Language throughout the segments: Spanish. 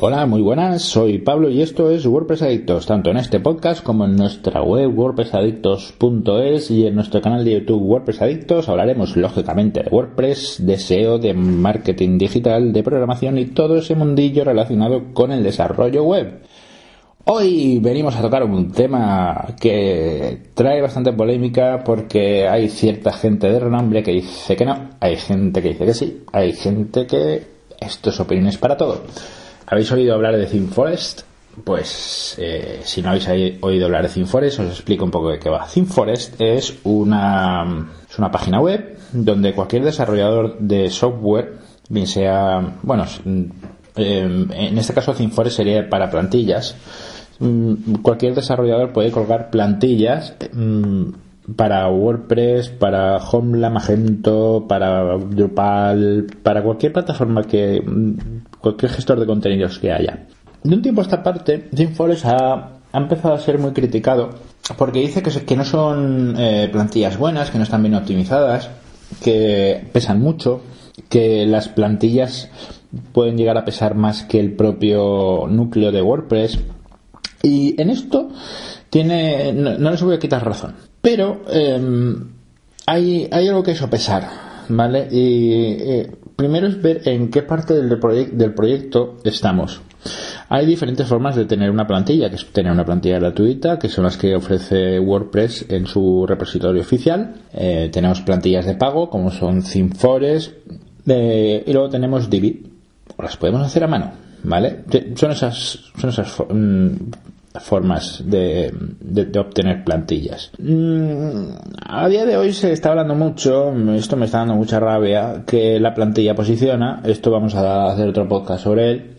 Hola, muy buenas, soy Pablo y esto es WordPress Adictos, tanto en este podcast como en nuestra web wordpressadictos.es y en nuestro canal de YouTube WordPress Adictos hablaremos lógicamente de WordPress, de SEO, de marketing digital, de programación y todo ese mundillo relacionado con el desarrollo web. Hoy venimos a tocar un tema que trae bastante polémica porque hay cierta gente de renombre que dice que no, hay gente que dice que sí, hay gente que esto es opiniones para todo. ¿Habéis oído hablar de ThemeForest? Pues eh, si no habéis oído hablar de ThemeForest os explico un poco de qué va. ThemeForest es una, es una página web donde cualquier desarrollador de software, bien sea, bueno, eh, en este caso ThemeForest sería para plantillas, Mm, cualquier desarrollador puede colgar plantillas mm, para WordPress, para Joomla, Magento, para Drupal, para cualquier plataforma que, mm, cualquier gestor de contenidos que haya. De un tiempo a esta parte, ThemeForest ha, ha empezado a ser muy criticado porque dice que, que no son eh, plantillas buenas, que no están bien optimizadas, que pesan mucho, que las plantillas pueden llegar a pesar más que el propio núcleo de WordPress y en esto tiene, no, les voy a quitar razón. Pero em, hay, hay algo que es pesar, ¿vale? Y eh, primero es ver en qué parte del, del proyecto estamos. Hay diferentes formas de tener una plantilla, que es tener una plantilla gratuita, que son las que ofrece WordPress en su repositorio oficial. Eh, tenemos plantillas de pago, como son ThemeForest, y luego tenemos Divi. Las podemos hacer a mano, ¿vale? Son esas, son esas mm, formas de, obtener plantillas. Mm, a día de hoy se está hablando mucho, esto me está dando mucha rabia, que la plantilla posiciona, esto vamos a hacer otro podcast sobre él,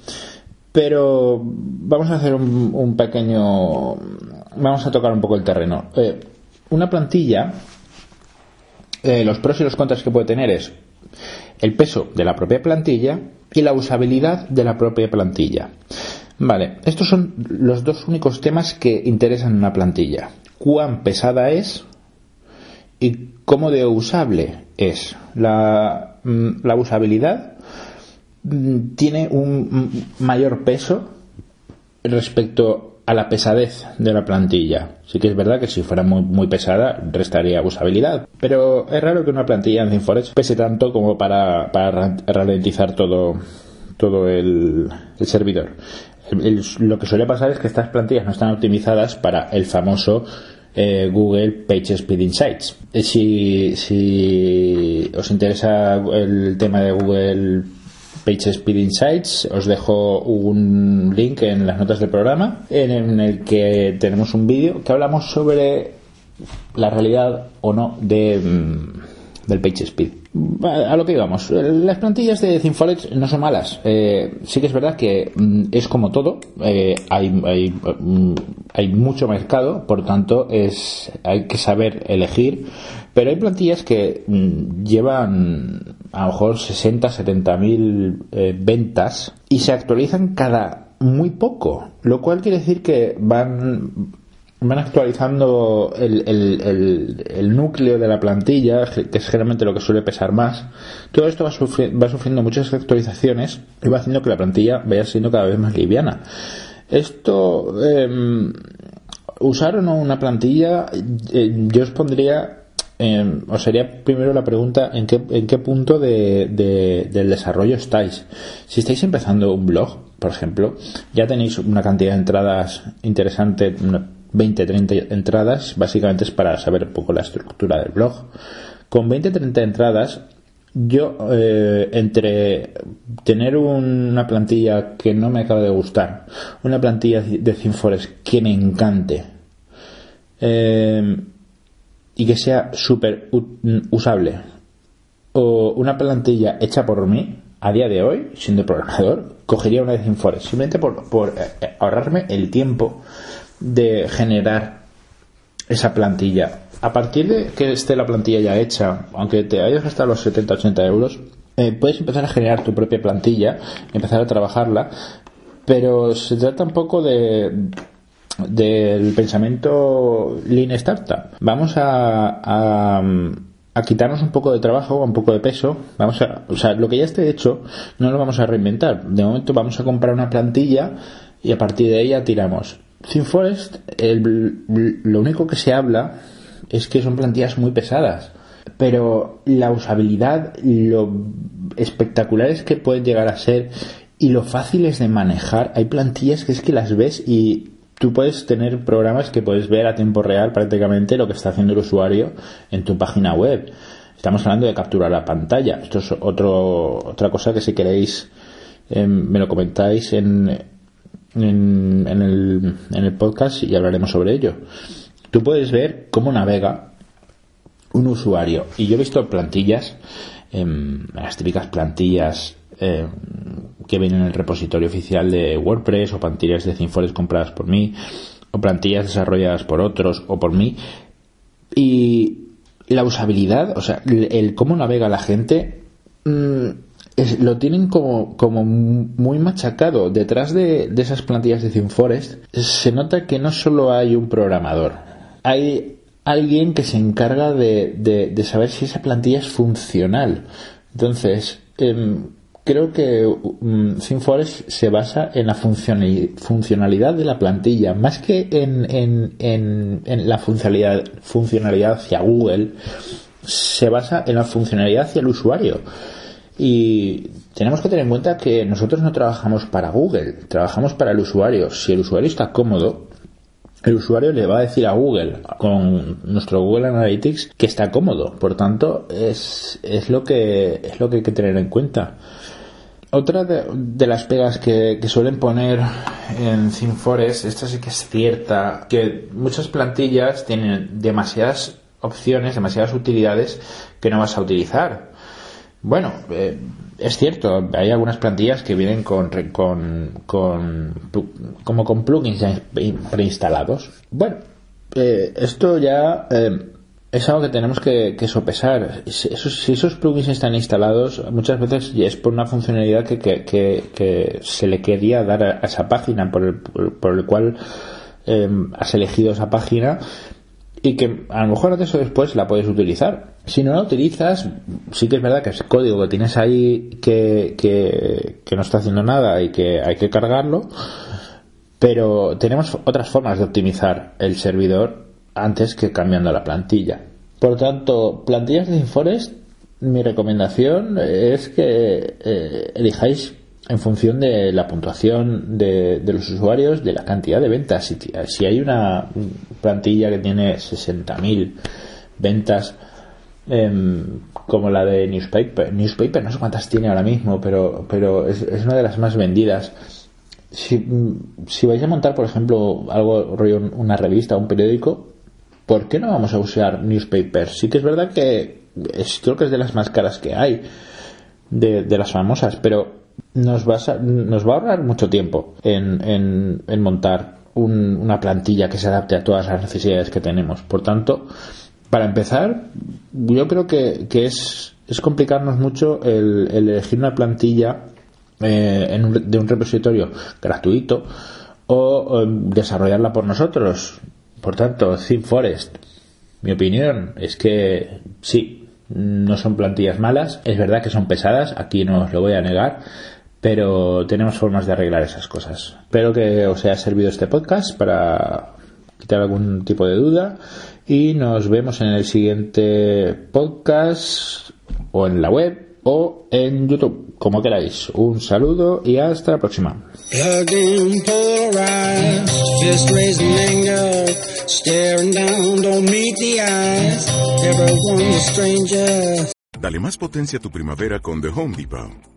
pero vamos a hacer un, pequeño, vamos a tocar un poco el terreno. Eh, una plantilla, eh, los pros y los contras que puede tener es el peso de la propia plantilla y la usabilidad de la propia plantilla. Vale, estos son los dos únicos temas que interesan una plantilla. Cuán pesada es y cómo de usable es. La, mm, usabilidad mm, tiene un mayor peso respecto a la pesadez de la plantilla. Sí que es verdad que si fuera muy, muy pesada restaría usabilidad, pero es raro que una plantilla en ThemeForest pese tanto como para, ralentizar todo, todo el servidor lo que suele pasar es que estas plantillas no están optimizadas para el famoso eh, Google PageSpeed Insights. Eh, si, si os interesa el tema de Google PageSpeed Insights, os dejo un link en las notas del programa en el que tenemos un vídeo que hablamos sobre la realidad o no de, mm, del PageSpeed a lo que íbamos. Las plantillas de ThemeForest no son malas. Eh, sí que es verdad que mm, es como todo. Eh, hay, hay, mm, hay, mucho mercado, por tanto es, hay que saber elegir. Pero hay plantillas que mm, llevan a lo mejor 60, 70 mil eh, ventas y se actualizan cada muy poco. Lo cual quiere decir que van van actualizando el, el, el, núcleo de la plantilla, que es generalmente lo que suele pesar más. Todo esto va, va sufriendo muchas actualizaciones y va haciendo que la plantilla vaya siendo cada vez más liviana. Esto, eh, usar o no una plantilla, eh, yo os pondría, eh, os sería primero la pregunta en qué, en qué punto de, de, del desarrollo estáis. Si estáis empezando un blog, por ejemplo, ya tenéis una cantidad de entradas interesante, 20, 30 entradas, básicamente es para saber un poco la estructura del blog. Con 20, 30 entradas, yo eh, entre tener una plantilla que no me acaba de gustar, una plantilla de ThemeForest que me encante eh, y que sea súper usable o una plantilla hecha por mí a día de hoy, siendo programador, cogería una de ThemeForest simplemente por, por eh, ahorrarme el tiempo de generar esa plantilla. A partir de que esté la plantilla ya hecha, aunque te hayas gastado los 70-80 euros, eh, puedes empezar a generar tu propia plantilla, empezar a trabajarla, pero se trata un poco de del pensamiento Lean Startup. Vamos a, a, quitarnos un poco de trabajo, un poco de peso. Vamos a, o sea, lo que ya esté hecho no lo vamos a reinventar. De momento vamos a comprar una plantilla y a partir de ella tiramos. ThemeForest, lo único que se habla es que son plantillas muy pesadas, pero la usabilidad, lo espectaculares que pueden llegar a ser y lo fáciles de manejar, hay plantillas que es que las ves y tú puedes tener programas que puedes ver a tiempo real prácticamente lo que está haciendo el usuario en tu página web. Estamos hablando de capturar la pantalla. Esto es otro, otra cosa que si queréis em, me lo comentáis en, en, el, en el podcast y hablaremos sobre ello. Tú puedes ver cómo navega un usuario. Y yo he visto plantillas, em, las típicas plantillas em, que vienen en el repositorio oficial de WordPress o plantillas de ThemeForest compradas por mí o plantillas desarrolladas por otros o por mí. Y la usabilidad, o sea, el, cómo navega la gente, mm, lo tienen como, como muy machacado. Detrás de, esas plantillas de ThemeForest se nota que no solo hay un programador, hay alguien que se encarga de, saber si esa plantilla es funcional. Entonces, em, creo que um, ThemeForest se basa en la funcionalidad de la plantilla, más que en, en, en, en la funcionalidad, funcionalidad hacia Google, se basa en la funcionalidad hacia el usuario. Y tenemos que tener en cuenta que nosotros no trabajamos para Google, trabajamos para el usuario. Si el usuario está cómodo, el usuario le va a decir a Google con nuestro Google Analytics que está cómodo. Por tanto, es, es lo que es lo que hay que tener en cuenta. Otra de, las pegas que, suelen poner en ThemeForest, esta sí que es cierta, que muchas plantillas tienen demasiadas opciones, demasiadas utilidades que no vas a utilizar. Bueno, eh, es cierto, hay algunas plantillas que vienen con, con, como con plugins preinstalados. Bueno, eh, esto ya eh, es algo que tenemos que, sopesar. Si esos, plugins están instalados, muchas veces es por una funcionalidad que, se le quería dar a, esa página, por el, por el cual em, has elegido esa página y que a lo mejor antes o después la puedes utilizar. Si no la utilizas, sí que es verdad que ese código que tienes ahí que, que no está haciendo nada y que hay que cargarlo, pero tenemos otras formas de optimizar el servidor antes que cambiando la plantilla. Por tanto, plantillas de Inforest, mi recomendación es que eh, elijáis en función de la puntuación de, los usuarios, de la cantidad de ventas. Si, si hay una plantilla que tiene 60.000 ventas, em, como la de Newspaper, Newspaper no sé cuántas tiene ahora mismo, pero, pero es, una de las más vendidas. Si, si vais a montar, por ejemplo, algo, una revista, un periódico, ¿por qué no vamos a usar newspapers? Sí que es verdad que creo que es de las más caras que hay, de, las famosas, pero nos va, a, nos va a ahorrar mucho tiempo en, montar una plantilla que se adapte a todas las necesidades que tenemos. Por tanto, para empezar, yo creo que, es, es complicarnos mucho el, elegir una plantilla eh, de un repositorio gratuito o desarrollarla por nosotros. Por tanto, ThemeForest, mi opinión es que sí, no son plantillas malas, es verdad que son pesadas, aquí no os lo voy a negar, pero tenemos formas de arreglar esas cosas. Espero que os haya servido este podcast para quitar algún tipo de duda y nos vemos en el siguiente podcast o en la web o en YouTube, como queráis. Un saludo y hasta la próxima. Dale más potencia a tu primavera con The Home Depot.